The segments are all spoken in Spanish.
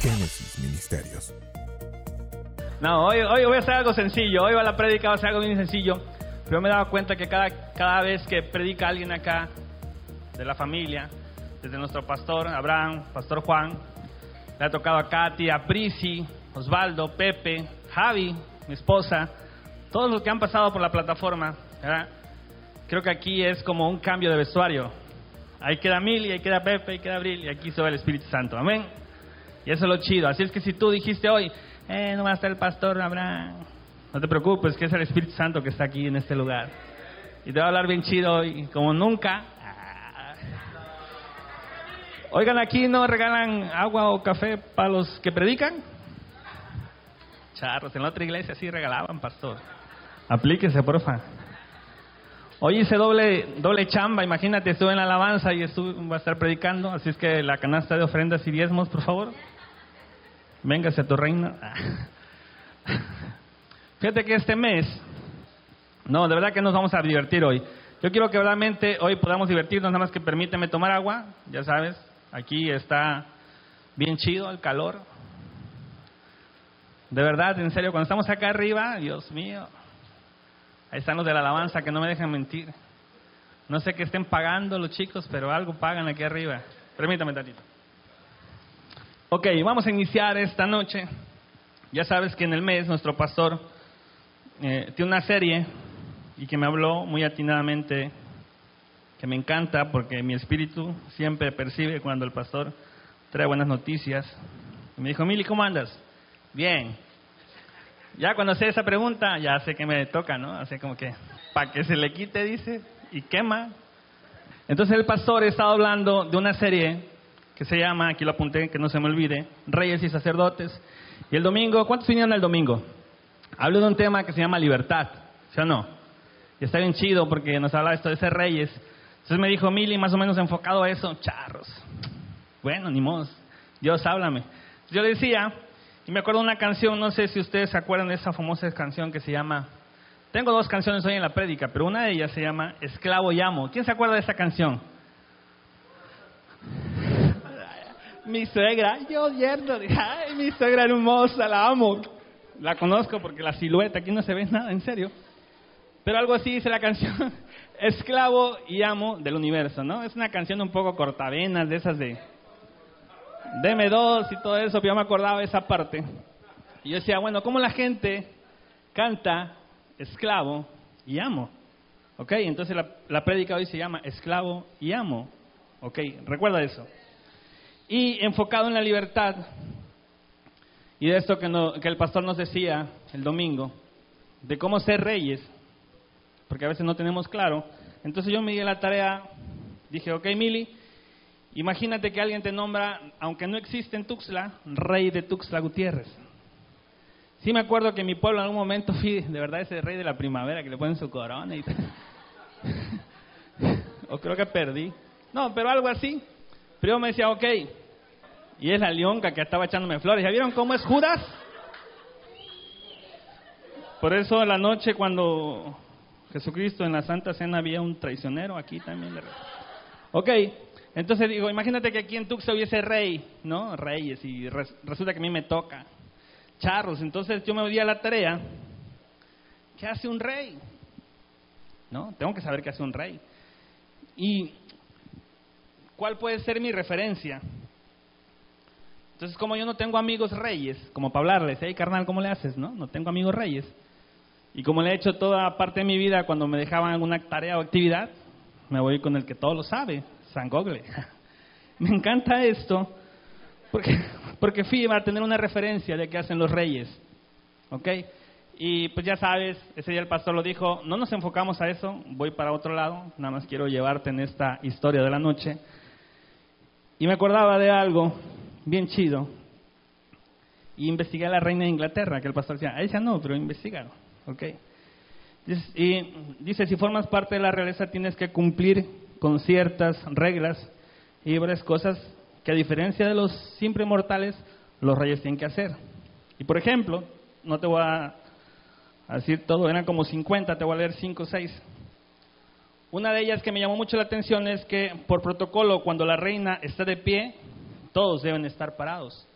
Génesis Ministerios. No, hoy, hoy voy a hacer algo sencillo. Hoy va la prédica, va a ser algo bien sencillo. Pero me dado cuenta que cada, cada vez que predica alguien acá, de la familia, desde nuestro pastor Abraham, pastor Juan, le ha tocado a Katy, a Prisi, Osvaldo, Pepe, Javi, mi esposa, todos los que han pasado por la plataforma, creo que aquí es como un cambio de vestuario. Ahí queda Mili, ahí queda Pepe, ahí queda Abril y aquí se va el Espíritu Santo. Amén. Y eso es lo chido. Así es que si tú dijiste hoy, eh, no va a estar el pastor Abraham, no te preocupes, que es el Espíritu Santo que está aquí en este lugar. Y te va a hablar bien chido hoy, como nunca. Ah. Oigan, aquí no regalan agua o café para los que predican. Charros, en la otra iglesia sí regalaban, pastor. Aplíquese, porfa. Hoy hice doble, doble chamba, imagínate, estuve en la alabanza y estuve, voy a estar predicando, así es que la canasta de ofrendas y diezmos, por favor. Véngase a tu reino. Fíjate que este mes, no, de verdad que nos vamos a divertir hoy. Yo quiero que realmente hoy podamos divertirnos, nada más que permíteme tomar agua, ya sabes, aquí está bien chido el calor. De verdad, en serio, cuando estamos acá arriba, Dios mío, Ahí están los de la alabanza que no me dejan mentir. No sé qué estén pagando los chicos, pero algo pagan aquí arriba. Permítame tantito. Ok, vamos a iniciar esta noche. Ya sabes que en el mes nuestro pastor eh, tiene una serie y que me habló muy atinadamente, que me encanta porque mi espíritu siempre percibe cuando el pastor trae buenas noticias. Y me dijo, Mili, ¿cómo andas? Bien. Ya cuando sé esa pregunta, ya sé que me toca, ¿no? Así como que, para que se le quite, dice, y quema. Entonces el pastor estado hablando de una serie que se llama, aquí lo apunté, que no se me olvide, Reyes y Sacerdotes. Y el domingo, ¿cuántos vinieron el domingo? Hablo de un tema que se llama libertad, ¿sí o no? Y está bien chido porque nos habla esto de ser reyes. Entonces me dijo Mili, más o menos enfocado a eso, charros. Bueno, ni modo, Dios háblame. Yo le decía, y me acuerdo de una canción, no sé si ustedes se acuerdan de esa famosa canción que se llama... Tengo dos canciones hoy en la prédica, pero una de ellas se llama Esclavo y Amo. ¿Quién se acuerda de esa canción? mi suegra, yo yerno, ay, mi suegra hermosa, la amo. La conozco porque la silueta, aquí no se ve nada, en serio. Pero algo así dice la canción, Esclavo y Amo del Universo, ¿no? Es una canción un poco cortavenas, de esas de deme dos y todo eso, pero yo me acordaba de esa parte. Y yo decía, bueno, ¿cómo la gente canta esclavo y amo? ¿Ok? Entonces la, la prédica hoy se llama esclavo y amo. ¿Ok? Recuerda eso. Y enfocado en la libertad, y de esto que, no, que el pastor nos decía el domingo, de cómo ser reyes, porque a veces no tenemos claro. Entonces yo me di la tarea, dije, ok, Mili, Imagínate que alguien te nombra, aunque no existe en Tuxtla, rey de Tuxtla Gutiérrez. Sí me acuerdo que en mi pueblo en algún momento fui, de verdad, ese rey de la primavera que le ponen su corona o creo que perdí. No, pero algo así. Pero me decía, ok. Y es la leonca que estaba echándome flores. ¿Ya vieron cómo es Judas? Por eso la noche cuando Jesucristo en la Santa Cena había un traicionero aquí también. Ok, entonces digo, imagínate que aquí en Tuxtla hubiese rey, ¿no? Reyes, y resulta que a mí me toca. Charros, entonces yo me di a la tarea. ¿Qué hace un rey? ¿No? Tengo que saber qué hace un rey. ¿Y cuál puede ser mi referencia? Entonces, como yo no tengo amigos reyes, como para hablarles, hey carnal, ¿cómo le haces? No, no tengo amigos reyes. Y como le he hecho toda parte de mi vida cuando me dejaban alguna tarea o actividad, me voy con el que todo lo sabe, San. Me encanta esto porque, porque fui a tener una referencia de qué hacen los reyes. ¿Ok? Y pues ya sabes, ese día el pastor lo dijo, no nos enfocamos a eso, voy para otro lado, nada más quiero llevarte en esta historia de la noche. Y me acordaba de algo bien chido. Y investigué a la reina de Inglaterra, que el pastor decía, a ella no, pero investigaron. ¿Ok? Y dice, si formas parte de la realeza tienes que cumplir con ciertas reglas y varias cosas que a diferencia de los siempre mortales, los reyes tienen que hacer. Y por ejemplo, no te voy a decir todo, eran como 50, te voy a leer 5 o 6. Una de ellas que me llamó mucho la atención es que por protocolo, cuando la reina está de pie, todos deben estar parados.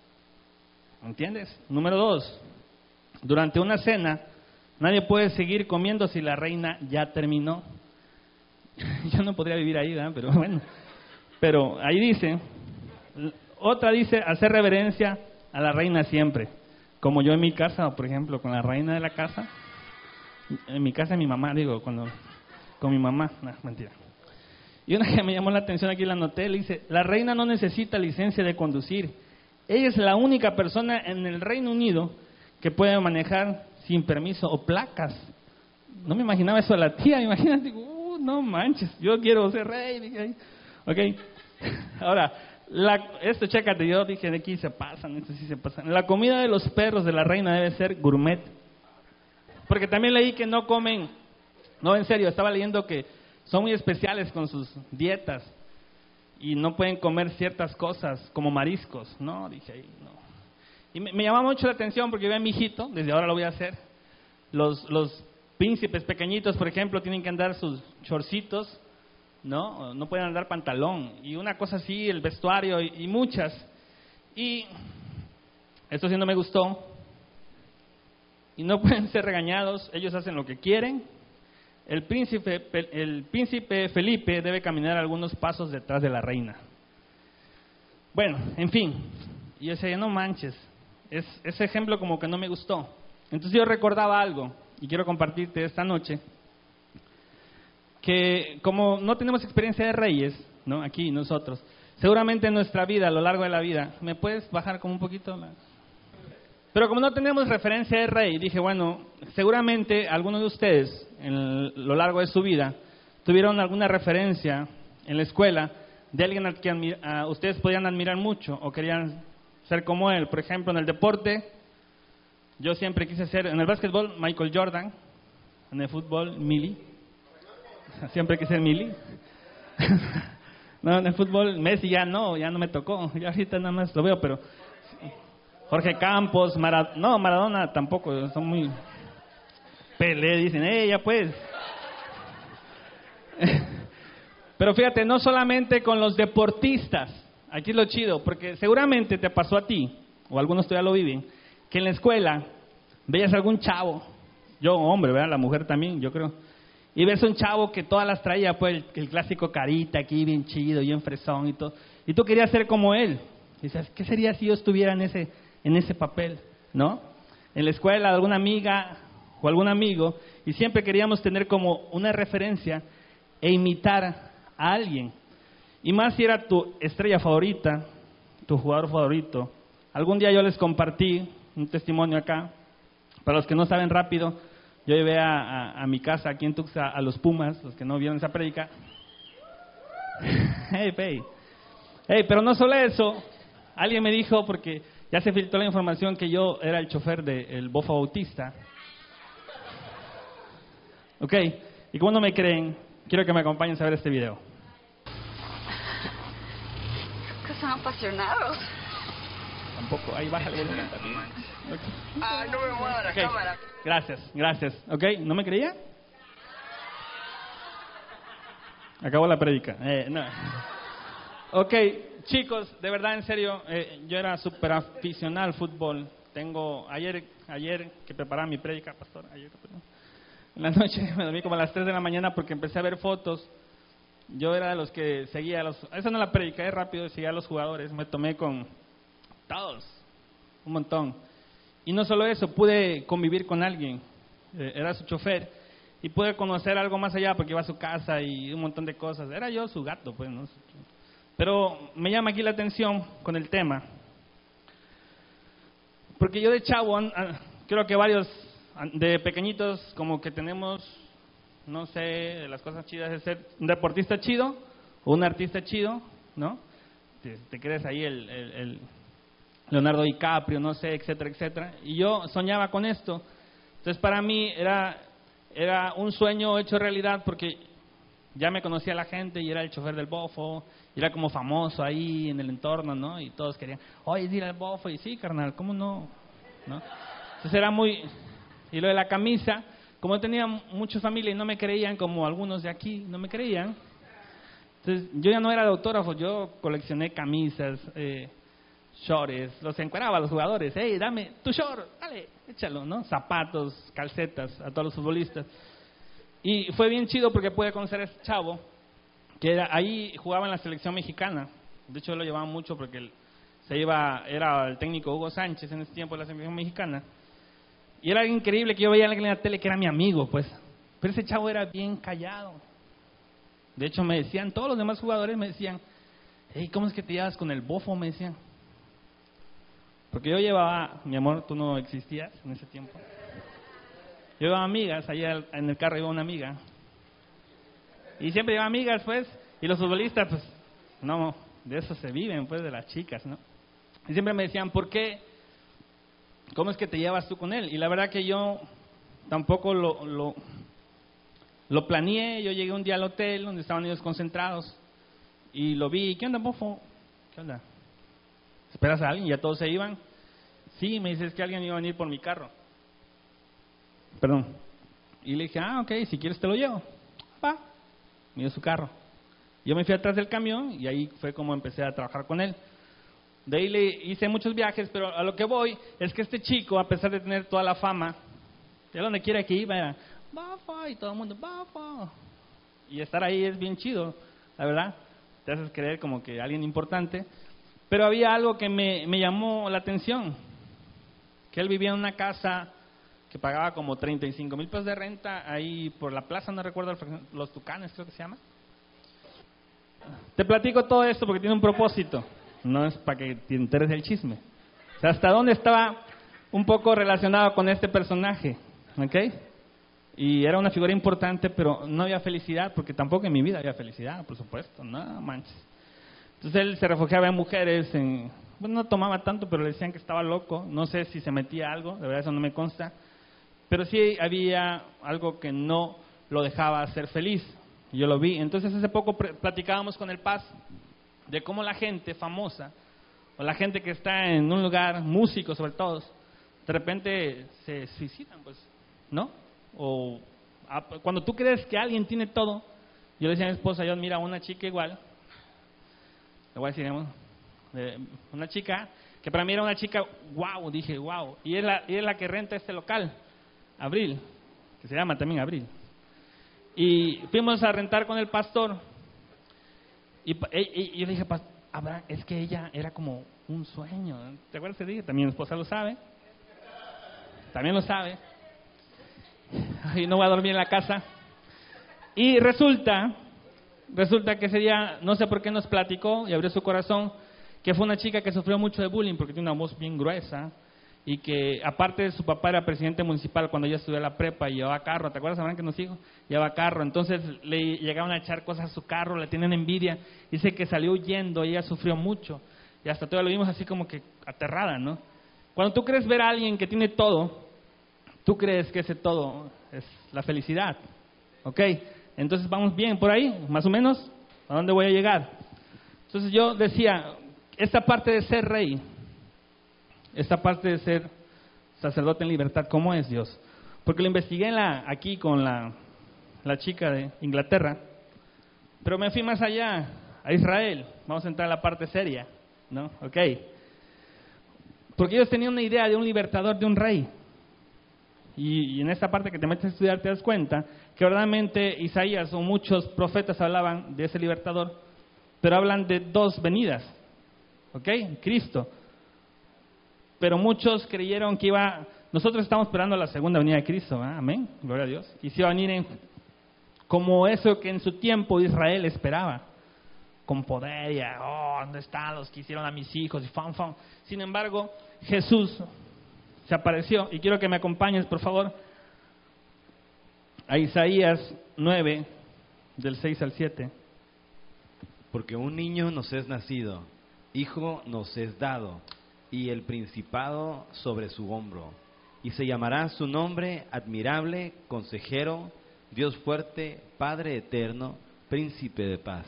¿Entiendes? Número dos, durante una cena, nadie puede seguir comiendo si la reina ya terminó. Yo no podría vivir ahí, ¿verdad? Pero bueno. Pero ahí dice, otra dice, hacer reverencia a la reina siempre. Como yo en mi casa, por ejemplo, con la reina de la casa. En mi casa, mi mamá, digo, cuando con mi mamá. No, mentira. Y una que me llamó la atención aquí la noté, le dice, la reina no necesita licencia de conducir. Ella es la única persona en el Reino Unido que puede manejar sin permiso o placas. No me imaginaba eso a la tía, imagínate, uh, no manches, yo quiero ser rey. Ok, ahora, la, esto chécate, yo dije de aquí se pasan, esto sí se pasan. La comida de los perros de la reina debe ser gourmet. Porque también leí que no comen, no en serio, estaba leyendo que son muy especiales con sus dietas y no pueden comer ciertas cosas como mariscos, ¿no? Dije no. Y me, me llamaba mucho la atención porque yo a mi hijito, desde ahora lo voy a hacer, los, los príncipes pequeñitos, por ejemplo, tienen que andar sus chorcitos, ¿no? No pueden andar pantalón. Y una cosa así, el vestuario y, muchas. Y esto sí no me gustó. Y no pueden ser regañados, ellos hacen lo que quieren el príncipe, el príncipe Felipe debe caminar algunos pasos detrás de la reina. Bueno, en fin, yo decía, no manches, es, ese ejemplo como que no me gustó. Entonces yo recordaba algo, y quiero compartirte esta noche, que como no tenemos experiencia de reyes, ¿no? Aquí nosotros, seguramente en nuestra vida, a lo largo de la vida, ¿me puedes bajar como un poquito la... Pero como no tenemos referencia de rey, dije, bueno, seguramente algunos de ustedes en lo largo de su vida tuvieron alguna referencia en la escuela de alguien al que ustedes podían admirar mucho o querían ser como él. Por ejemplo, en el deporte, yo siempre quise ser, en el básquetbol, Michael Jordan, en el fútbol, Millie. Siempre quise ser Millie. no, en el fútbol, Messi ya no, ya no me tocó. Ya ahorita nada más lo veo, pero Jorge Campos, Maradona, no, Maradona tampoco, son muy... Pelé, dicen, ella pues. Pero fíjate, no solamente con los deportistas, aquí es lo chido, porque seguramente te pasó a ti, o algunos todavía lo viven, que en la escuela veías algún chavo, yo hombre, ¿verdad? La mujer también, yo creo, y ves un chavo que todas las traía, pues el, clásico carita aquí, bien chido, bien fresón y todo, y tú querías ser como él. Y dices, ¿qué sería si yo estuviera en ese, en ese papel, ¿no? En la escuela, alguna amiga o algún amigo, y siempre queríamos tener como una referencia e imitar a alguien. Y más si era tu estrella favorita, tu jugador favorito. Algún día yo les compartí un testimonio acá. Para los que no saben rápido, yo llevé a, mi casa aquí en Tuxa a los Pumas, los que no vieron esa prédica. hey, hey. hey, pero no solo eso. Alguien me dijo, porque ya se filtró la información que yo era el chofer del Bofa Bautista. Ok, y como no me creen, quiero que me acompañen a ver este video. Que son apasionados. Tampoco, ahí baja el volumen Ah, no me mueva la cámara. Gracias, gracias. Ok, ¿no me creía? Acabó la prédica. Eh, no. Ok, chicos, de verdad, en serio, eh, yo era súper aficionado al fútbol. Tengo, ayer, ayer que preparaba mi prédica, pastor, ayer, en la noche me dormí como a las 3 de la mañana porque empecé a ver fotos. Yo era de los que seguía a los, esa no la prédica, es rápido, seguía a los jugadores. Me tomé con un montón. Y no solo eso, pude convivir con alguien, eh, era su chofer, y pude conocer algo más allá porque iba a su casa y un montón de cosas. Era yo su gato, pues, ¿no? Pero me llama aquí la atención con el tema. Porque yo de chavo, creo que varios de pequeñitos como que tenemos, no sé, las cosas chidas de ser un deportista chido o un artista chido, ¿no? Te, crees ahí el, el, Leonardo DiCaprio, no sé, etcétera, etcétera. Y yo soñaba con esto. Entonces para mí era, era un sueño hecho realidad porque ya me conocía la gente y era el chofer del bofo, y era como famoso ahí en el entorno, ¿no? Y todos querían, oye, dile al bofo, y sí, carnal, ¿cómo no? Entonces era muy... Y lo de la camisa, como tenía mucha familia y no me creían, como algunos de aquí no me creían, entonces yo ya no era de autógrafo, yo coleccioné camisas, eh, shorts, los encueraba a los jugadores, hey, dame tu short, dale, échalo, ¿no? Zapatos, calcetas a todos los futbolistas. Y fue bien chido porque pude conocer a ese chavo, que era, ahí jugaba en la selección mexicana. De hecho, lo llevaba mucho porque se iba, era el técnico Hugo Sánchez en ese tiempo de la selección mexicana. Y era increíble que yo veía en la tele que era mi amigo, pues. Pero ese chavo era bien callado. De hecho, me decían, todos los demás jugadores me decían, hey, ¿cómo es que te llevas con el bofo? Me decían. Porque yo llevaba, mi amor, tú no existías en ese tiempo. Yo llevaba amigas, allá en el carro iba una amiga. Y siempre llevaba amigas, pues, y los futbolistas, pues, no, de eso se viven, pues, de las chicas, ¿no? Y siempre me decían, ¿por qué? ¿Cómo es que te llevas tú con él? Y la verdad que yo tampoco lo, lo, lo planeé. Yo llegué un día al hotel donde estaban ellos concentrados y lo vi. ¿Qué onda, bofo? ¿Qué onda? ¿Esperas a alguien? ¿Ya todos se iban? Sí, me dices que alguien iba a venir por mi carro. Perdón. Y le dije, ah, ok, si quieres te lo llevo. Va. Dio su carro. Yo me fui atrás del camión y ahí fue como empecé a trabajar con él. De ahí le hice muchos viajes, pero a lo que voy es que este chico, a pesar de tener toda la fama, de donde quiera que iba, era Bafa, y todo el mundo, Bafa. Y estar ahí es bien chido, la verdad. Te haces creer como que alguien importante. Pero había algo que me, me llamó la atención, que él vivía en una casa que pagaba como 35 mil pesos de renta ahí por la plaza, no recuerdo, los Tucanes creo que se llama. Te platico todo esto porque tiene un propósito no es para que te enteres del chisme. Hasta dónde estaba un poco relacionado con este personaje, ¿ok? Y era una figura importante, pero no había felicidad, porque tampoco en mi vida había felicidad, por supuesto, no manches. Entonces él se refugiaba en mujeres, en, bueno, no tomaba tanto, pero le decían que estaba loco, no sé si se metía algo, de verdad eso no me consta, pero sí había algo que no lo dejaba ser feliz, yo lo vi. Entonces hace poco platicábamos con el Paz de cómo la gente famosa, o la gente que está en un lugar, músicos sobre todo, de repente se suicidan, pues, ¿no? O cuando tú crees que alguien tiene todo, yo le decía a mi esposa, yo mira a una chica igual, le voy una chica que para mí era una chica, wow, dije, wow, y es la, y es la que renta este local, Abril, que se llama también Abril. Y fuimos a rentar con el pastor y, yo le dije, es que ella era como un sueño. ¿Te acuerdas que dije? También mi esposa lo sabe. También lo sabe. Y no voy a dormir en la casa. Y resulta, resulta que ese día, no sé por qué nos platicó y abrió su corazón, que fue una chica que sufrió mucho de bullying porque tiene una voz bien gruesa y que aparte su papá era presidente municipal cuando ella estudió la prepa y llevaba carro, ¿te acuerdas, Abraham, que nos dijo? Llevaba carro, entonces le llegaban a echar cosas a su carro, le tienen envidia, dice que salió huyendo, ella sufrió mucho y hasta todavía lo vimos así como que aterrada, ¿no? Cuando tú crees ver a alguien que tiene todo, tú crees que ese todo es la felicidad, ¿ok? Entonces vamos bien por ahí, más o menos, ¿a dónde voy a llegar? Entonces yo decía, esta parte de ser rey, esta parte de ser sacerdote en libertad, ¿cómo es Dios? Porque lo investigué la, aquí con la, la chica de Inglaterra, pero me fui más allá, a Israel. Vamos a entrar en la parte seria, ¿no? Ok. Porque ellos tenían una idea de un libertador, de un rey. Y, y, en esta parte que te metes a estudiar te das cuenta que verdaderamente Isaías o muchos profetas hablaban de ese libertador, pero hablan de dos venidas. ¿Ok? Cristo pero muchos creyeron que iba, nosotros estamos esperando la segunda venida de Cristo, amén, gloria a Dios, y se iba a venir en, como eso que en su tiempo Israel esperaba, con poder y, oh, ¿dónde están los que hicieron a mis hijos? Y fan, fan. Sin embargo, Jesús se apareció, y quiero que me acompañes, por favor, a Isaías 9, del 6 al 7. Porque un niño nos es nacido, hijo nos es dado y el principado sobre su hombro. Y se llamará su nombre admirable, consejero, Dios fuerte, Padre eterno, príncipe de paz.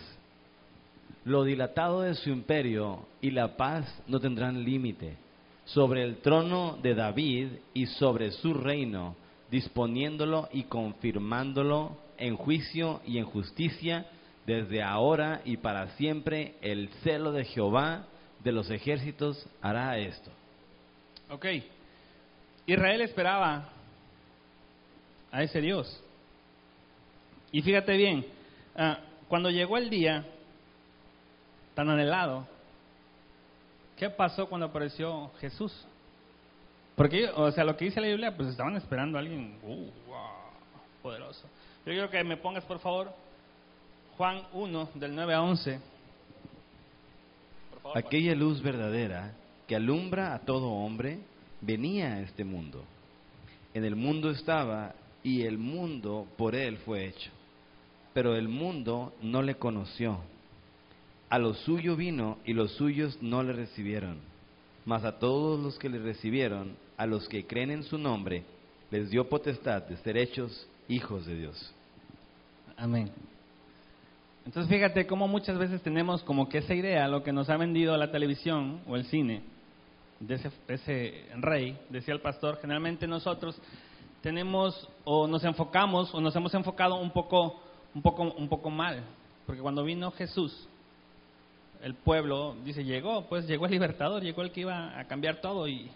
Lo dilatado de su imperio y la paz no tendrán límite sobre el trono de David y sobre su reino, disponiéndolo y confirmándolo en juicio y en justicia desde ahora y para siempre el celo de Jehová de los ejércitos hará esto. Ok. Israel esperaba a ese Dios. Y fíjate bien, ah, cuando llegó el día tan anhelado, ¿qué pasó cuando apareció Jesús? Porque, o sea, lo que dice la Biblia, pues estaban esperando a alguien uh, poderoso. Yo quiero que me pongas, por favor, Juan 1, del 9 a 11. Aquella luz verdadera que alumbra a todo hombre venía a este mundo. En el mundo estaba y el mundo por él fue hecho. Pero el mundo no le conoció. A lo suyo vino y los suyos no le recibieron. Mas a todos los que le recibieron, a los que creen en su nombre, les dio potestad de ser hechos hijos de Dios. Amén. Entonces fíjate cómo muchas veces tenemos como que esa idea, lo que nos ha vendido la televisión o el cine, de ese, ese rey, decía el pastor, generalmente nosotros tenemos o nos enfocamos o nos hemos enfocado un poco, un poco, un poco mal, porque cuando vino Jesús, el pueblo dice llegó, pues llegó el libertador, llegó el que iba a cambiar todo y,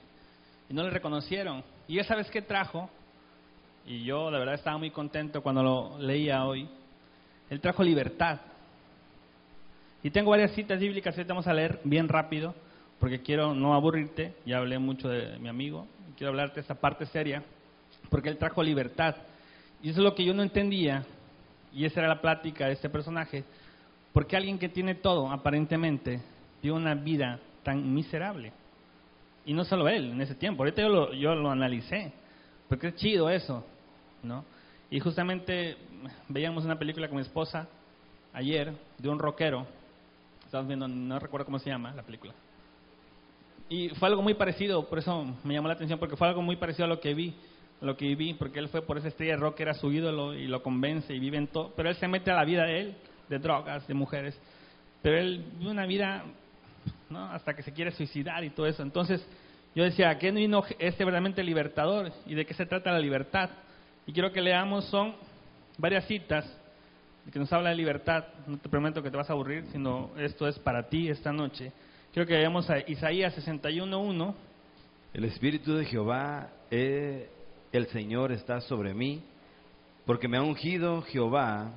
no le reconocieron. Y esa vez que trajo, y yo de verdad estaba muy contento cuando lo leía hoy, él trajo libertad. Y tengo varias citas bíblicas que vamos a leer bien rápido, porque quiero no aburrirte, ya hablé mucho de mi amigo, quiero hablarte de esa parte seria, porque él trajo libertad. Y eso es lo que yo no entendía, y esa era la plática de este personaje, porque alguien que tiene todo, aparentemente, vive una vida tan miserable. Y no solo él, en ese tiempo, ahorita yo lo, yo lo analicé, porque es chido eso, ¿no? Y justamente veíamos una película con mi esposa ayer de un rockero. Estamos viendo, no recuerdo cómo se llama la película. Y fue algo muy parecido, por eso me llamó la atención, porque fue algo muy parecido a lo que vi, lo que vi, porque él fue por esa estrella de rock, era su ídolo y lo convence y vive en todo. Pero él se mete a la vida de él, de drogas, de mujeres. Pero él vive una vida, ¿no? Hasta que se quiere suicidar y todo eso. Entonces, yo decía, ¿a qué vino este verdaderamente libertador? ¿Y de qué se trata la libertad? Y quiero que leamos, son varias citas que nos habla de libertad. No te prometo que te vas a aburrir, sino esto es para ti esta noche. Quiero que veamos a Isaías 61.1. El Espíritu de Jehová, eh, el Señor está sobre mí, porque me ha ungido Jehová,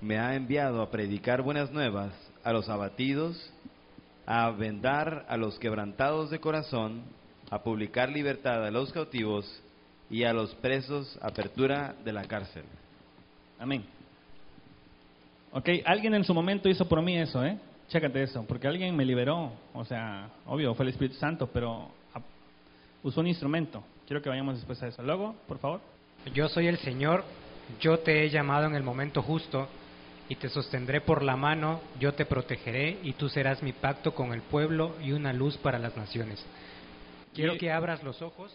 me ha enviado a predicar buenas nuevas a los abatidos, a vendar a los quebrantados de corazón, a publicar libertad a los cautivos y a los presos apertura de la cárcel. Amén. Ok, alguien en su momento hizo por mí eso, ¿eh? Chécate eso, porque alguien me liberó. O sea, obvio, fue el Espíritu Santo, pero usó un instrumento. Quiero que vayamos después a eso. Luego, por favor. Yo soy el Señor, yo te he llamado en el momento justo y te sostendré por la mano, yo te protegeré y tú serás mi pacto con el pueblo y una luz para las naciones. Quiero que abras los ojos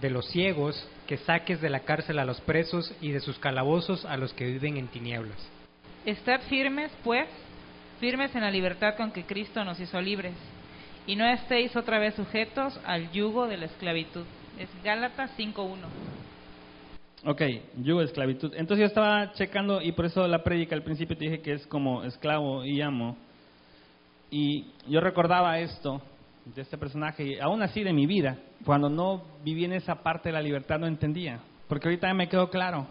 de los ciegos, que saques de la cárcel a los presos y de sus calabozos a los que viven en tinieblas. Estad firmes, pues, firmes en la libertad con que Cristo nos hizo libres, y no estéis otra vez sujetos al yugo de la esclavitud. Es Gálatas 5.1. Ok, yugo esclavitud. Entonces yo estaba checando, y por eso la prédica al principio te dije que es como esclavo y amo. Y yo recordaba esto, de este personaje, y aún así de mi vida, cuando no viví en esa parte de la libertad no entendía, porque ahorita me quedó claro,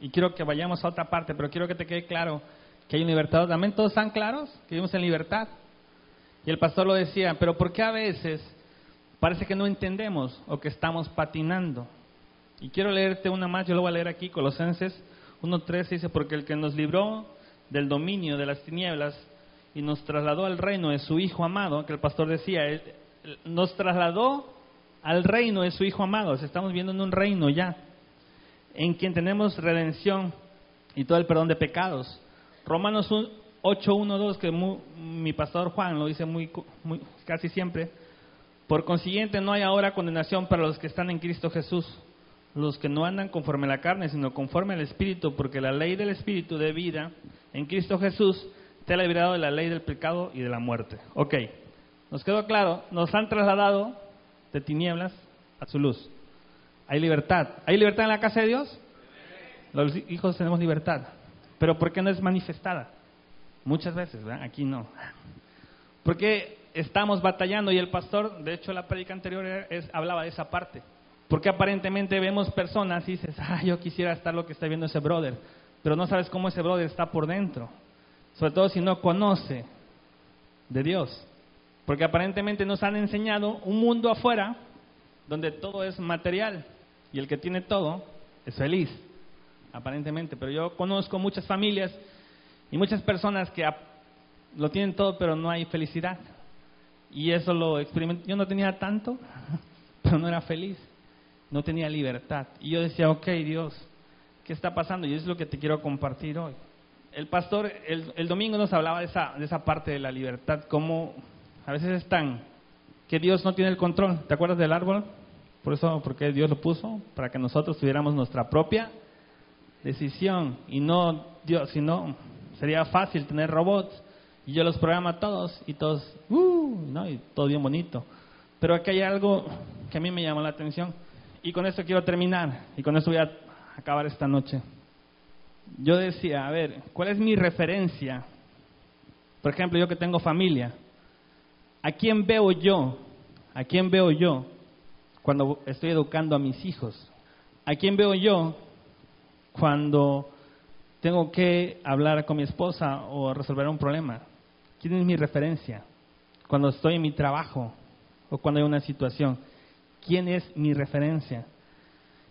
y quiero que vayamos a otra parte, pero quiero que te quede claro que hay un libertador, también todos están claros, que vivimos en libertad. Y el pastor lo decía, pero ¿por qué a veces parece que no entendemos o que estamos patinando? Y quiero leerte una más, yo lo voy a leer aquí, Colosenses 1.3 dice, porque el que nos libró del dominio de las tinieblas y nos trasladó al reino de su Hijo amado, que el pastor decía, nos trasladó al reino de su Hijo amado, estamos viendo en un reino ya, en quien tenemos redención y todo el perdón de pecados. Romanos 8.1.2, que mi pastor Juan lo dice muy, muy, casi siempre, por consiguiente no hay ahora condenación para los que están en Cristo Jesús, los que no andan conforme a la carne, sino conforme al Espíritu, porque la ley del Espíritu de vida en Cristo Jesús te ha liberado de la ley del pecado y de la muerte. Ok, nos quedó claro, nos han trasladado de tinieblas a su luz. Hay libertad. ¿Hay libertad en la casa de Dios? Los hijos tenemos libertad. Pero ¿por qué no es manifestada? Muchas veces, ¿verdad? Aquí no. ¿Por qué estamos batallando? Y el pastor, de hecho la predica anterior es, hablaba de esa parte. Porque aparentemente vemos personas y dices, ah, yo quisiera estar lo que está viendo ese brother, pero no sabes cómo ese brother está por dentro. Sobre todo si no conoce de Dios. Porque aparentemente nos han enseñado un mundo afuera donde todo es material y el que tiene todo es feliz, aparentemente. Pero yo conozco muchas familias y muchas personas que lo tienen todo pero no hay felicidad. Y eso lo experimenté. Yo no tenía tanto, pero no era feliz. No tenía libertad. Y yo decía, ok Dios, ¿qué está pasando? Y eso es lo que te quiero compartir hoy. El pastor el, el domingo nos hablaba de esa, de esa parte de la libertad, cómo a veces es tan que Dios no tiene el control. ¿Te acuerdas del árbol? Por eso, porque Dios lo puso, para que nosotros tuviéramos nuestra propia decisión y no Dios, sino sería fácil tener robots y yo los programo a todos y todos, uh, ¿no? y todo bien bonito. Pero aquí hay algo que a mí me llamó la atención y con esto quiero terminar y con esto voy a acabar esta noche. Yo decía, a ver, ¿cuál es mi referencia? Por ejemplo, yo que tengo familia, ¿A quién veo yo? ¿A quién veo yo cuando estoy educando a mis hijos? ¿A quién veo yo cuando tengo que hablar con mi esposa o resolver un problema? ¿Quién es mi referencia? Cuando estoy en mi trabajo o cuando hay una situación. ¿Quién es mi referencia?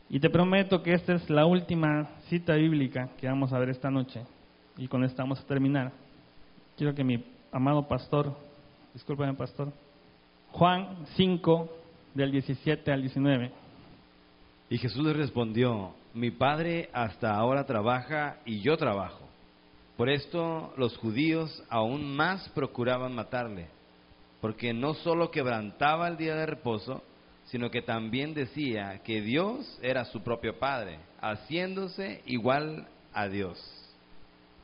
Y te prometo que esta es la última cita bíblica que vamos a ver esta noche. Y con esta vamos a terminar. Quiero que mi amado pastor Disculpen, pastor. Juan 5, del 17 al 19. Y Jesús le respondió, mi padre hasta ahora trabaja y yo trabajo. Por esto los judíos aún más procuraban matarle, porque no solo quebrantaba el día de reposo, sino que también decía que Dios era su propio Padre, haciéndose igual a Dios.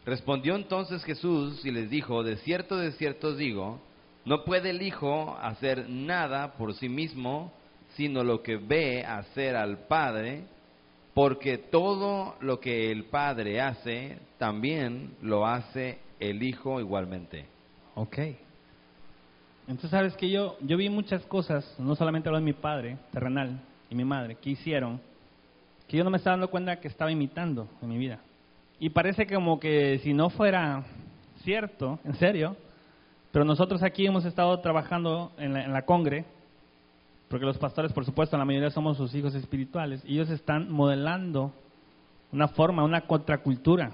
Respondió entonces Jesús y les dijo, de cierto, de cierto os digo, no puede el Hijo hacer nada por sí mismo, sino lo que ve hacer al Padre, porque todo lo que el Padre hace, también lo hace el Hijo igualmente. Ok. Entonces, sabes que yo, yo vi muchas cosas, no solamente lo de mi padre terrenal y mi madre, que hicieron, que yo no me estaba dando cuenta que estaba imitando en mi vida. Y parece como que si no fuera cierto, en serio, pero nosotros aquí hemos estado trabajando en la, en la Congre, porque los pastores, por supuesto, la mayoría somos sus hijos espirituales, y ellos están modelando una forma, una contracultura.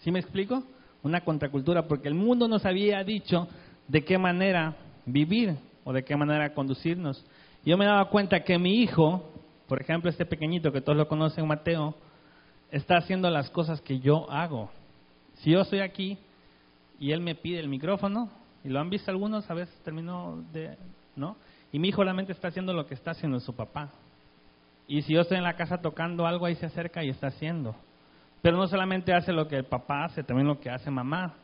¿Sí me explico? Una contracultura, porque el mundo nos había dicho de qué manera vivir o de qué manera conducirnos. Yo me daba cuenta que mi hijo, por ejemplo, este pequeñito que todos lo conocen, Mateo, está haciendo las cosas que yo hago. Si yo estoy aquí, y él me pide el micrófono, y lo han visto algunos, a veces terminó de, ¿no? Y mi hijo solamente está haciendo lo que está haciendo su papá. Y si yo estoy en la casa tocando algo, ahí se acerca y está haciendo. Pero no solamente hace lo que el papá hace, también lo que hace mamá.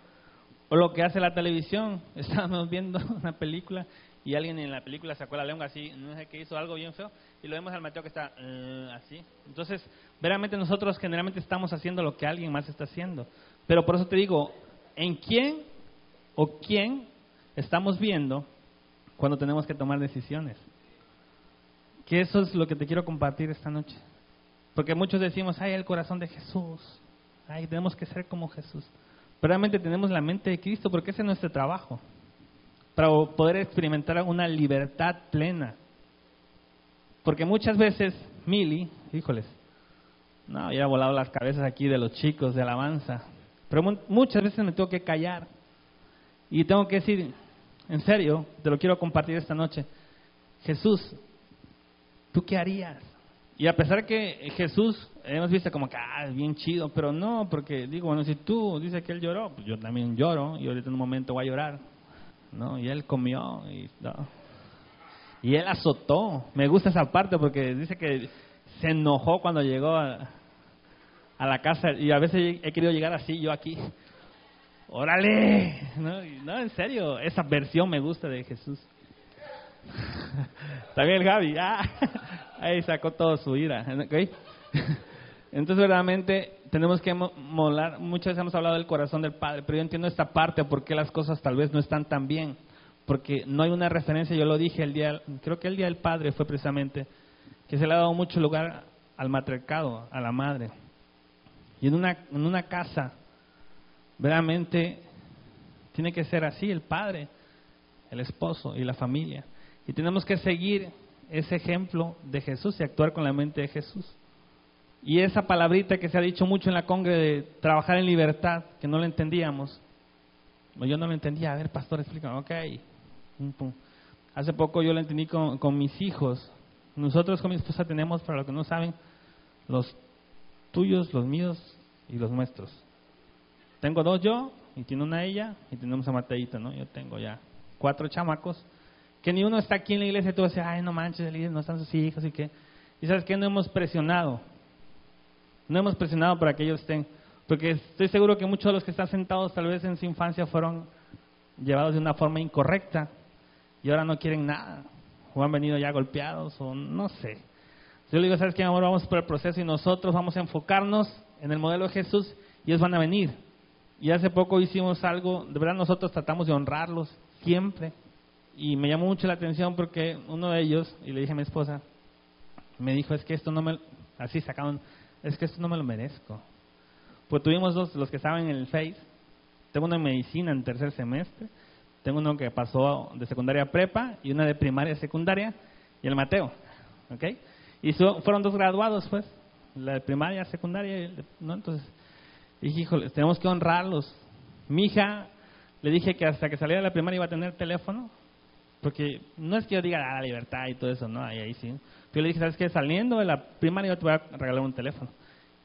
O lo que hace la televisión. Estábamos viendo una película y alguien en la película sacó la lengua así, no sé qué hizo algo bien feo, y lo vemos al Mateo que está uh, así. Entonces, veramente nosotros generalmente estamos haciendo lo que alguien más está haciendo. Pero por eso te digo, en quién o quién estamos viendo cuando tenemos que tomar decisiones. Que eso es lo que te quiero compartir esta noche. Porque muchos decimos, ay, el corazón de Jesús. Ay, tenemos que ser como Jesús. Realmente tenemos la mente de Cristo porque ese es nuestro trabajo. Para poder experimentar una libertad plena. Porque muchas veces, Mili, híjoles, no, ya volado las cabezas aquí de los chicos de alabanza. Pero muchas veces me tengo que callar y tengo que decir, en serio, te lo quiero compartir esta noche, Jesús, ¿tú qué harías? Y a pesar que Jesús hemos visto como que ah, es bien chido, pero no, porque digo, bueno, si tú dices que él lloró, pues yo también lloro y ahorita en un momento voy a llorar, ¿no? Y él comió y, y él azotó. Me gusta esa parte porque dice que se enojó cuando llegó a, a la casa y a veces he querido llegar así, yo aquí. ¡Órale! No, no en serio, esa versión me gusta de Jesús. También el Gaby, ah, ahí sacó toda su ira. Entonces, verdaderamente, tenemos que mo- molar, muchas veces hemos hablado del corazón del Padre, pero yo entiendo esta parte, por qué las cosas tal vez no están tan bien, porque no hay una referencia, yo lo dije el día, creo que el Día del Padre fue precisamente, que se le ha dado mucho lugar al matriarcado, a la madre. Y en una, en una casa, verdaderamente, tiene que ser así, el padre, el esposo y la familia. Y tenemos que seguir ese ejemplo de Jesús y actuar con la mente de Jesús. Y esa palabrita que se ha dicho mucho en la congre de trabajar en libertad, que no lo entendíamos, o yo no lo entendía, a ver, pastor, explícame, ok. Hace poco yo lo entendí con, con mis hijos. Nosotros con mi esposa tenemos, para los que no saben, los tuyos, los míos y los nuestros. Tengo dos yo, y tiene una ella, y tenemos a Mateito, ¿no? Yo tengo ya cuatro chamacos, que ni uno está aquí en la iglesia y tú dices, ay, no manches, no están sus hijos y que... Y sabes que no hemos presionado, no hemos presionado para que ellos estén, porque estoy seguro que muchos de los que están sentados tal vez en su infancia fueron llevados de una forma incorrecta y ahora no quieren nada, o han venido ya golpeados, o no sé. Yo le digo, ¿sabes qué, amor? Vamos por el proceso y nosotros vamos a enfocarnos en el modelo de Jesús y ellos van a venir. Y hace poco hicimos algo, de verdad nosotros tratamos de honrarlos siempre. Y me llamó mucho la atención porque uno de ellos, y le dije a mi esposa, me dijo, es que esto no me, así sacaron, es que esto no me lo merezco. Pues tuvimos dos, los que estaban en el Face, tengo uno en medicina en tercer semestre, tengo uno que pasó de secundaria a prepa y una de primaria a secundaria, y el Mateo, ¿ok? Y so- fueron dos graduados, pues, la de primaria, secundaria, ¿no? Entonces, dije, híjole, tenemos que honrarlos. Mi hija, le dije que hasta que saliera de la primaria iba a tener teléfono, porque no es que yo diga ah, la libertad y todo eso, ¿no? Ahí, sí. Yo le dije, ¿sabes qué? Saliendo de la primaria yo te voy a regalar un teléfono.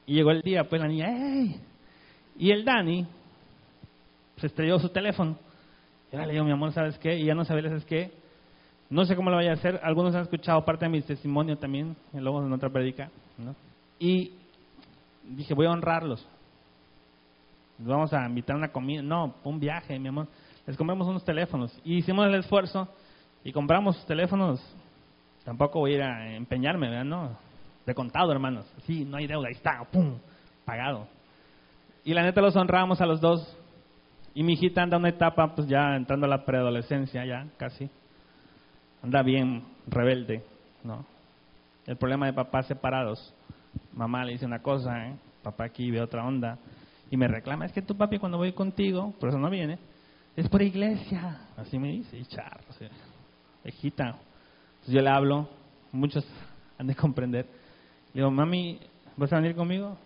Y llegó el día, pues la niña, ¡hey! Y el Dani se estrelló su teléfono. Y ahora le digo, mi amor, ¿sabes qué? Y ya no sabía, ¿sabes qué? No sé cómo lo vaya a hacer. Algunos han escuchado parte de mi testimonio también, y luego en otra predica. Y dije, voy a honrarlos. Les vamos a invitar a una comida. No, un viaje, mi amor. Les compramos unos teléfonos. Y hicimos el esfuerzo y compramos teléfonos. Tampoco voy a ir a empeñarme, ¿verdad? No, de contado, hermanos. Sí, no hay deuda, ahí está, pum, pagado. Y la neta los honramos a los dos. Y mi hijita anda una etapa, pues ya entrando a la preadolescencia, ya casi. Anda bien rebelde, ¿no? El problema de papás separados. Mamá le dice una cosa, ¿eh? papá aquí ve otra onda. Y me reclama, es que tu papi cuando voy contigo, por eso no viene, es por iglesia. Así me dice, y charro, sea, hijita. Entonces yo le hablo, muchos han de comprender. Le digo, mami, ¿vas a venir conmigo?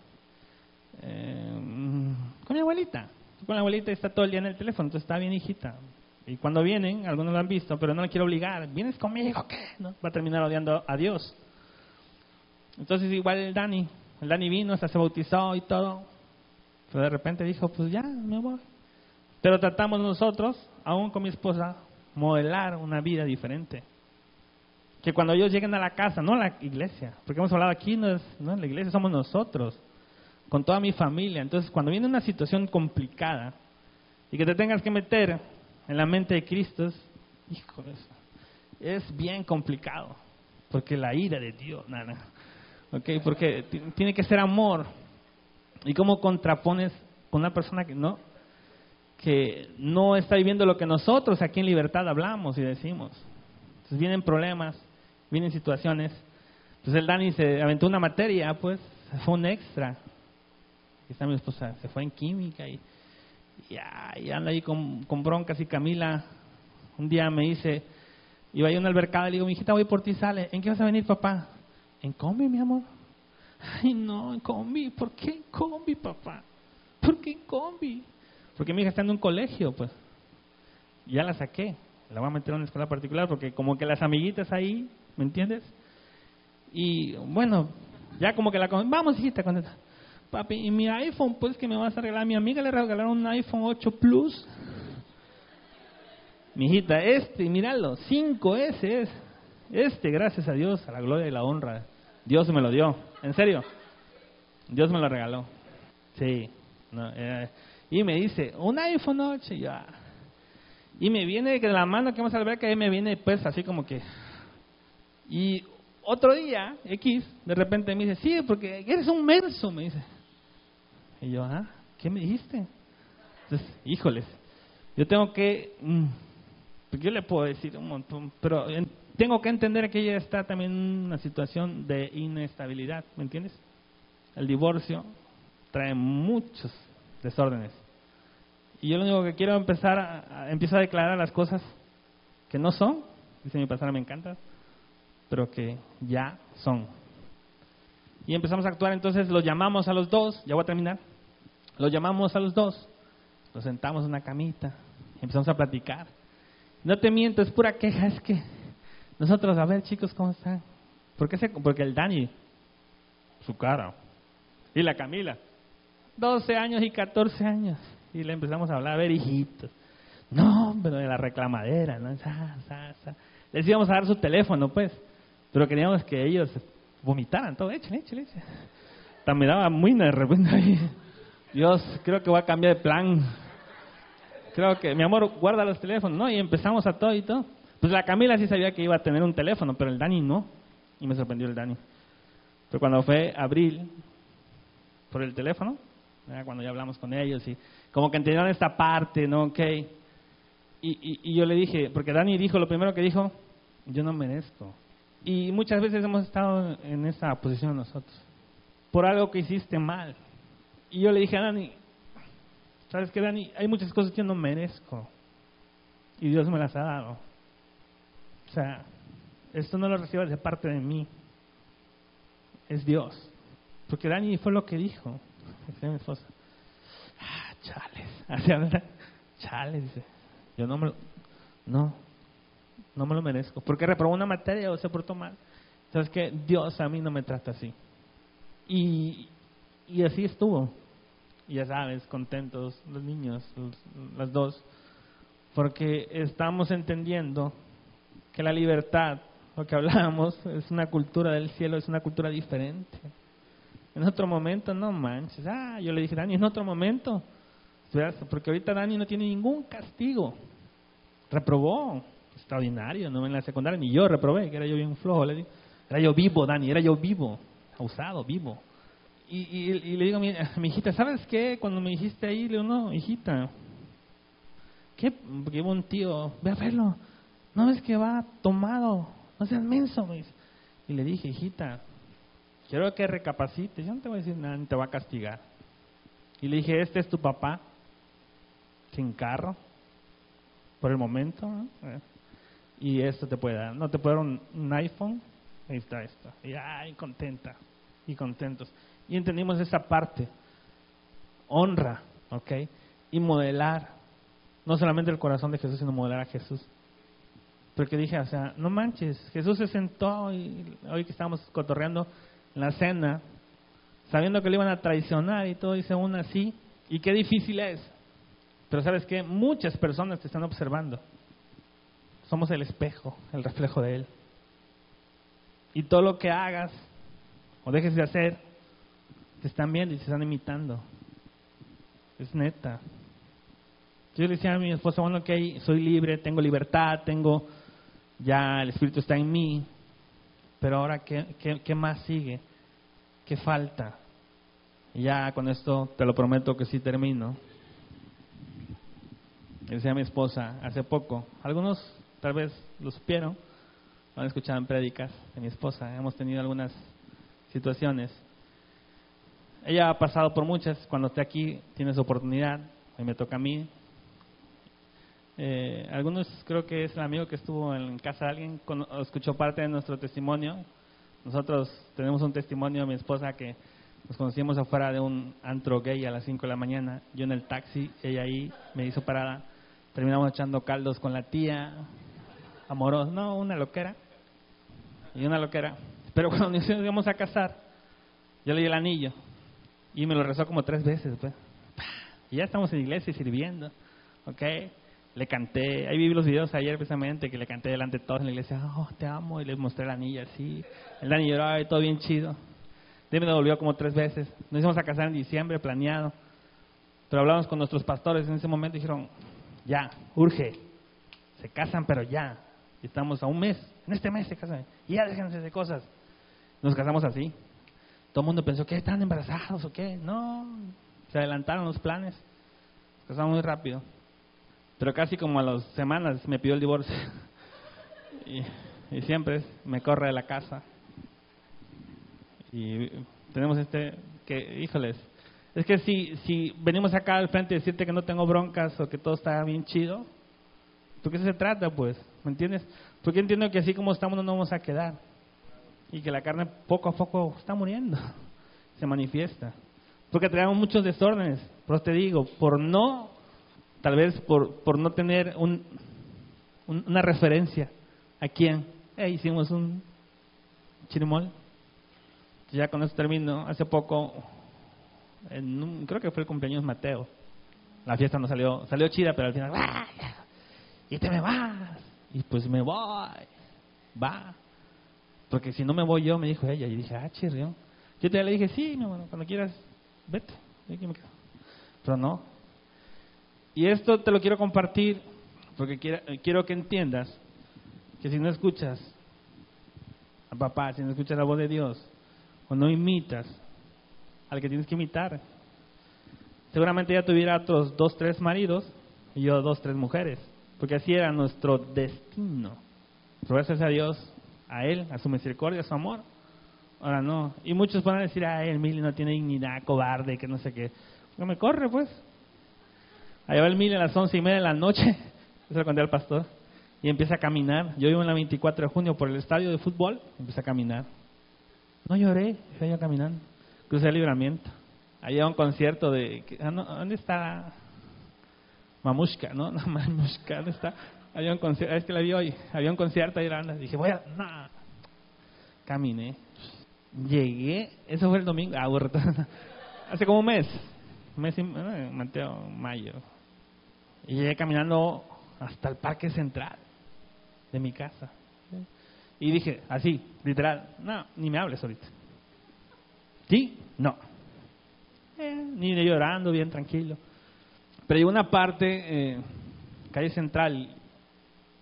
Eh, con mi abuelita. Con la abuelita está todo el día en el teléfono, entonces está bien hijita. Y cuando vienen, algunos lo han visto, pero no la quiero obligar. ¿Vienes conmigo? ¿Qué? ¿No? Va a terminar odiando a Dios. Entonces igual el Dani, el Dani vino, hasta se bautizó y todo. Pero de repente dijo, pues ya, me voy. Pero tratamos nosotros, aún con mi esposa, modelar una vida diferente. Que cuando ellos lleguen a la casa, no a la iglesia, porque hemos hablado aquí, no es, no la iglesia, somos nosotros, con toda mi familia. Entonces, cuando viene una situación complicada y que te tengas que meter en la mente de Cristo, es, es bien complicado, porque la ira de Dios, nada, okay, porque ti- tiene que ser amor. ¿Y cómo contrapones con una persona que no, que no está viviendo lo que nosotros aquí en libertad hablamos y decimos? Entonces vienen problemas, vienen situaciones. Entonces el Dani se aventó una materia, pues fue un extra. Aquí está mi esposa, se fue en química y, y, ah, y anda ahí con, broncas. Y Camila un día me dice, iba yo a una albercada le digo, mi hijita, voy por ti, sale. ¿En qué vas a venir, papá? En combi, mi amor. Ay, no, en combi. ¿Por qué en combi, papá? ¿Por qué en combi? Porque mi hija está en un colegio, pues. Ya la saqué. La voy a meter a una escuela particular porque como que las amiguitas ahí, ¿me entiendes? Y bueno, ya como que la... Vamos, hijita, con Papi, ¿y mi iPhone? Pues que me vas a regalar. Mi amiga le regalaron un iPhone 8 Plus. Mi hijita, este, míralo, 5S es. Este, gracias a Dios, a la gloria y la honra. Dios me lo dio. En serio. Dios me lo regaló. Sí. no, eh, y me dice, un iPhone 8. Y, yo, ah. y me viene de la mano que vamos a ver que ahí me viene pues así como que... Y otro día, X, de repente me dice, sí, porque eres un menso, me dice. Y yo, ah, ¿qué me dijiste? Entonces, híjoles, yo tengo que, mm, pues yo le puedo decir un montón, pero en- tengo que entender que ella está también en una situación de inestabilidad, ¿me entiendes? El divorcio trae muchos desórdenes. Y yo lo único que quiero empezar a, a- empiezo a declarar las cosas que no son, dice mi pastora, me encanta, pero que ya son. Y empezamos a actuar, entonces los llamamos a los dos, ya voy a terminar, los llamamos a los dos, los sentamos en una camita, empezamos a platicar. No te miento, es pura queja, es que nosotros, a ver chicos, ¿cómo están? ¿Por qué se, porque el Dani, su cara, y la Camila, 12 años y 14 años, y le empezamos a hablar, a ver hijitos, no, pero de la reclamadera, ¿no? Sa, sa, sa. Les íbamos a dar su teléfono, pues, pero queríamos que ellos vomitaran todo, échale, échale, échale. Me daba muy de repente ahí. Dios, creo que voy a cambiar de plan. Creo que, mi amor, guarda los teléfonos, ¿no? Y empezamos a todo y todo. Pues la Camila sí sabía que iba a tener un teléfono, pero el Dani no. Y me sorprendió el Dani. Pero cuando fue abril, por el teléfono, cuando ya hablamos con ellos y como que entendieron esta parte, ¿no? Ok. Y, y, y yo le dije, porque Dani dijo, lo primero que dijo, yo no merezco. Y muchas veces hemos estado en esa posición nosotros, por algo que hiciste mal. Y yo le dije a Dani, ¿sabes qué, Dani? Hay muchas cosas que yo no merezco. Y Dios me las ha dado. O sea, esto no lo recibas de parte de mí. Es Dios. Porque Dani fue lo que dijo. Decía mi esposa. Ah, chales. Así. Chales. Yo no me lo, no, no me lo merezco. Porque reprobó una materia o se portó mal. Entonces que Dios a mí no me trata así. Y, y así estuvo. Y ya sabes, contentos los niños, los- las dos. Porque estamos entendiendo que la libertad, lo que hablábamos, es una cultura del cielo, es una cultura diferente. En otro momento, no manches. Ah, yo le dije, Dani, en otro momento. Porque ahorita Dani no tiene ningún castigo. Reprobó. Extraordinario, no en la secundaria, ni yo reprobé, que era yo bien flojo. Le digo, era yo vivo, Dani, era yo vivo, abusado, vivo. Y, y, y le digo a mi, a mi hijita, ¿sabes qué? Cuando me dijiste ahí, le digo, no, hijita, ¿qué? Porque un tío, ve a verlo, ¿no ves que va tomado? No seas menso, me dice. Y le dije, hijita, quiero que recapacites, yo no te voy a decir nada, ni te va a castigar. Y le dije, este es tu papá, sin carro, por el momento, ¿no? Eh, y esto te puede dar, no te puede dar un, un iPhone, ahí está esto. Y ay, contenta, y contentos. Y entendimos esa parte, honra, ¿ok? Y modelar, no solamente el corazón de Jesús, sino modelar a Jesús. Porque dije, o sea, no manches, Jesús se sentó y hoy que estábamos cotorreando la cena, sabiendo que le iban a traicionar y todo, dice aún así, y qué difícil es. Pero sabes qué, muchas personas te están observando. Somos el espejo, el reflejo de Él. Y todo lo que hagas o dejes de hacer, te están viendo y te están imitando. Es neta. Yo le decía a mi esposa, bueno, ok, soy libre, tengo libertad, tengo, ya el Espíritu está en mí, pero ahora, ¿qué, qué, qué más sigue? ¿Qué falta? Y ya con esto te lo prometo que sí termino. Decía mi esposa hace poco, algunos tal vez lo supieron, lo han escuchado en prédicas de mi esposa, hemos tenido algunas situaciones. Ella ha pasado por muchas, cuando esté aquí tienes oportunidad, y me toca a mí. Eh, algunos creo que es el amigo que estuvo en casa de alguien, con- escuchó parte de nuestro testimonio. Nosotros tenemos un testimonio mi esposa que nos conocimos afuera de un antro gay a las 5 de la mañana, yo en el taxi, ella ahí me hizo parada, terminamos echando caldos con la tía, amoroso, no, una loquera, y una loquera. Pero cuando nos íbamos a casar, yo le di el anillo y me lo rezó como tres veces, pues. Y ya estamos en iglesia sirviendo, ¿ok? Le canté, ahí vi los videos ayer precisamente que le canté delante de todos en la iglesia, oh, te amo, y le mostré el anillo así. El Dani lloraba y todo bien chido. De me lo volvió como tres veces. Nos íbamos a casar en diciembre, planeado. Pero hablamos con nuestros pastores en ese momento y dijeron, ya, urge, se casan, pero ya. Estamos a un mes, en este mes se casan. Ya déjense de cosas. Nos casamos así. Todo el mundo pensó que están embarazados o qué. No, Se adelantaron los planes. Pasaron muy rápido. Pero casi como a las semanas me pidió el divorcio. y, y siempre me corre de la casa. Y tenemos este, que, híjoles, es que si, si venimos acá al frente y decirte que no tengo broncas o que todo está bien chido, ¿por qué se trata pues? ¿Me entiendes? Porque entiendo que así como estamos no nos vamos a quedar. Y que la carne poco a poco está muriendo, se manifiesta. Porque tenemos muchos desórdenes, pero te digo, por no, tal vez por, por no tener un, un- una referencia a quién, hicimos un chirimol. Ya con eso termino. Hace poco, en creo que fue el cumpleaños Mateo. La fiesta no salió, salió chida, pero al final, ¡ah! y te me vas. Y pues me voy. Va. Porque si no me voy yo, me dijo ella. Y dije, ah, chirrión. Yo te le dije, sí, mi hermano, cuando quieras, vete. Pero no. Y esto te lo quiero compartir porque quiero, quiero que entiendas que si no escuchas a papá, si no escuchas la voz de Dios, o no imitas al que tienes que imitar, seguramente ya tuviera otros dos, tres maridos y yo dos, tres mujeres, porque así era nuestro destino. Pero a Dios, a Él, a su misericordia, a su amor, ahora no. Y muchos van a decir, a él, Mili no tiene dignidad, cobarde, que no sé qué. No me corre, pues. Allá va el Mili a las once y media de la noche, eso lo conté al pastor, y empieza a caminar. Yo vivo en la 24 de junio por el estadio de fútbol, empieza a caminar. No lloré, fui yo caminando. Crucé el libramiento. Allá un concierto de... ah, ¿Dónde está? Mamushka, ¿no? Mamushka, ¿dónde está? Había un concierto, es que la vi hoy. Había un concierto ahí en Aranda. Dije, voy a... No. Caminé. Llegué, eso fue el domingo. Ah. Hace como un mes. Mes eh, Mateo, mayo. Y llegué caminando hasta el parque central de mi casa. Y dije, así, literal, no, ni me hables ahorita. ¿Sí? No. Eh, ni llorando, bien tranquilo. Pero llegó una parte, eh, calle central,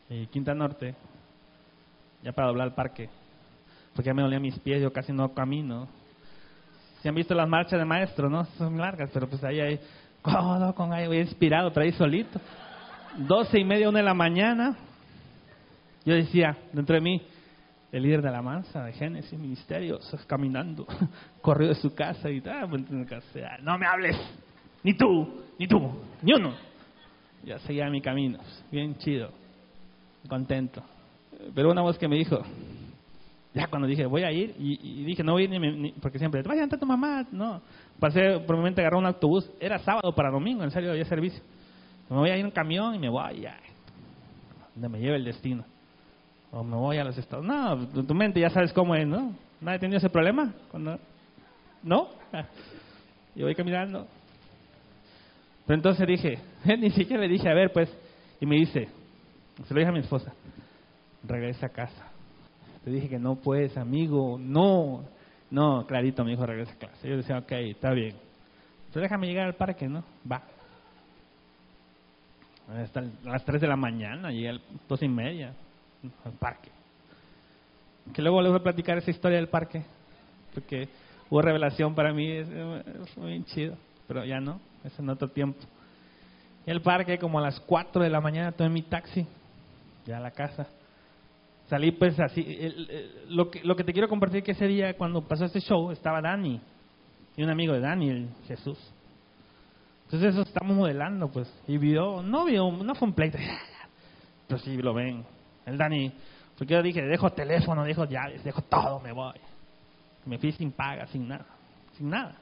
eh, Quinta Norte, ya para doblar el parque, porque ya me dolían mis pies, yo casi no camino. Si han visto las marchas de maestro, ¿no? Son largas, pero pues ahí hay codo con voy inspirado, por ahí solito. Doce y media, una de la mañana, yo decía dentro de mí, el líder de la mansa, de Génesis, Ministerios, caminando, corrió de su casa y ah, pues, ah, no me hables, ni tú, ni tú, ni uno. Ya seguía mi camino, bien chido, contento. Pero una voz que me dijo, ya cuando dije voy a ir, y, dije no voy a ir ni, ni- porque siempre, vaya, anda tu mamá, no. Pasé, por mente agarré un autobús, era sábado para domingo, en serio, había servicio. Me voy a ir en camión y me voy ya, donde me lleve el destino. O me voy a los estados. No, tu, tu mente ya sabes cómo es, ¿no? ¿Nadie ha tenido ese problema? Cuando... ¿No? Yo voy caminando. Pero entonces dije, ni siquiera le dije, a ver, pues, y me dice, se lo dije a mi esposa, regresa a casa. Te dije que no puedes, amigo, no. No, clarito, me dijo, regresa a casa. Yo decía, ok, está bien. Pero déjame llegar al parque, ¿no? Va. Hasta las 3 de la mañana, llegué a las 2 y media al parque. Que luego les voy a platicar esa historia del parque, porque hubo revelación para mí, es, es muy chido, pero ya no, es en otro tiempo. Y el parque, como a las 4 de la mañana, tomé mi taxi, ya a la casa. Salí pues así, el- lo, que, lo que te quiero compartir que ese día cuando pasó este show estaba Dani, y un amigo de Dani, el Jesús. Entonces eso estamos modelando pues, y vio, no vio, no fue un pleito, pero sí lo ven. El Dani, porque yo dije, dejo teléfono, dejo llaves, dejo todo, me voy. Me fui sin paga, sin nada, sin nada.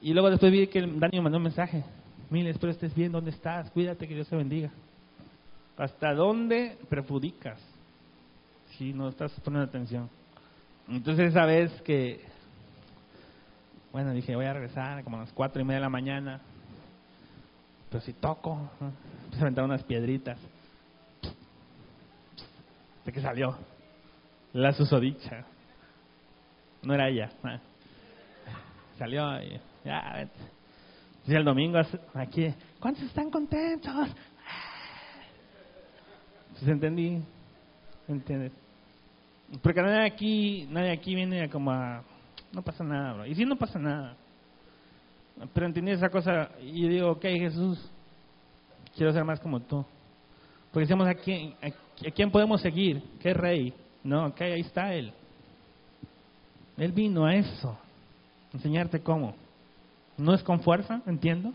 Y luego después vi que el Dani me mandó un mensaje. Mire, espero estés bien, ¿dónde estás? Cuídate, que Dios te bendiga. ¿Hasta dónde perjudicas? Si no estás poniendo atención. Entonces esa vez que, bueno, dije, voy a regresar como a las cuatro y media de la mañana. Pero si toco, ¿no? empecé a aventar unas piedritas. ¿De qué salió? La susodicha. No era ella. ah. Salió y ya, vete. Y el domingo aquí, ¿cuántos están contentos? Pues entendí, ¿entiendes? Porque nadie aquí, nadie aquí viene como a, no pasa nada, bro. Y si no pasa nada. pero entendí esa cosa y digo, ok, Jesús, quiero ser más como tú. Porque decimos, ¿a quién, a, quién podemos seguir? ¿Qué rey? No, ok, ahí está Él. Él vino a eso, enseñarte cómo. No es con fuerza, entiendo,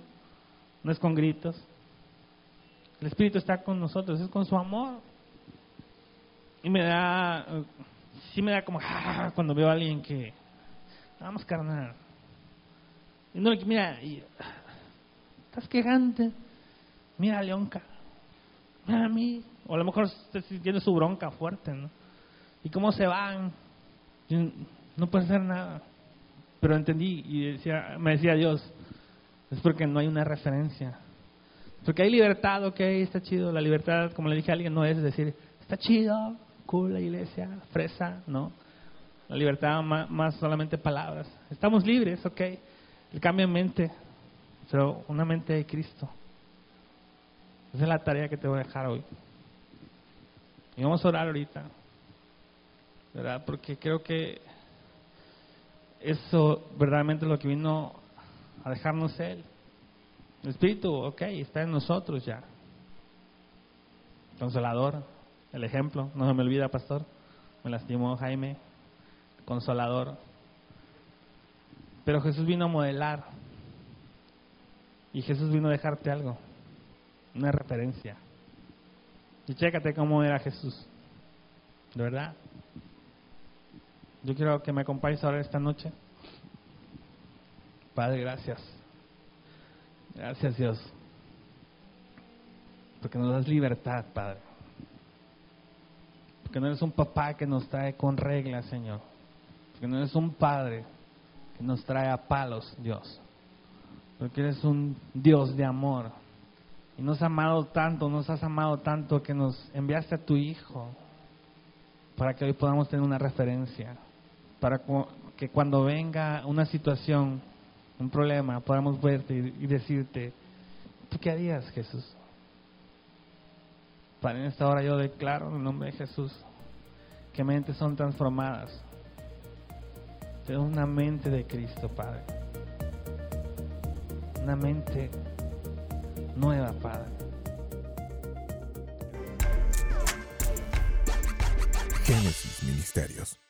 no es con gritos. El Espíritu está con nosotros, es con su amor. Y me da, sí me da como, ah, cuando veo a alguien que, vamos carnal. Y no, mira, estás quejante. Mira, Leonca. Mira a mí. O a lo mejor tiene su bronca fuerte, ¿no? ¿Y cómo se van? No puede hacer nada. Pero entendí y decía, me decía Dios, es porque no hay una referencia. Porque hay libertad, ok, está chido. La libertad, como le dije a alguien, no es decir, está chido, cool la iglesia, fresa, no. La libertad más, más solamente palabras. Estamos libres, ok. El cambio de mente, pero una mente de Cristo. Esa es la tarea que te voy a dejar hoy. Y vamos a orar ahorita, ¿verdad? Porque creo que eso verdaderamente es lo que vino a dejarnos Él. El Espíritu, ok, está en nosotros ya. Consolador, el ejemplo, no se me olvida, pastor. Me lastimó Jaime, consolador. Pero Jesús vino a modelar. Y Jesús vino a dejarte algo, una referencia. Y chécate cómo era Jesús. ¿De verdad? Yo quiero que me acompañes ahora esta noche. Padre, gracias. Gracias Dios. Porque nos das libertad, Padre. Porque no eres un papá que nos trae con reglas, Señor. Porque no eres un padre que nos trae a palos, Dios. Porque eres un Dios de amor. Y nos has amado tanto, nos has amado tanto que nos enviaste a tu Hijo para que hoy podamos tener una referencia. Para que cuando venga una situación un problema, podamos verte y, decirte, ¿tú qué harías, Jesús? Para en esta hora yo declaro en el nombre de Jesús que mentes son transformadas. Tengo una mente de Cristo, Padre. Una mente nueva, Padre. Génesis Ministerios.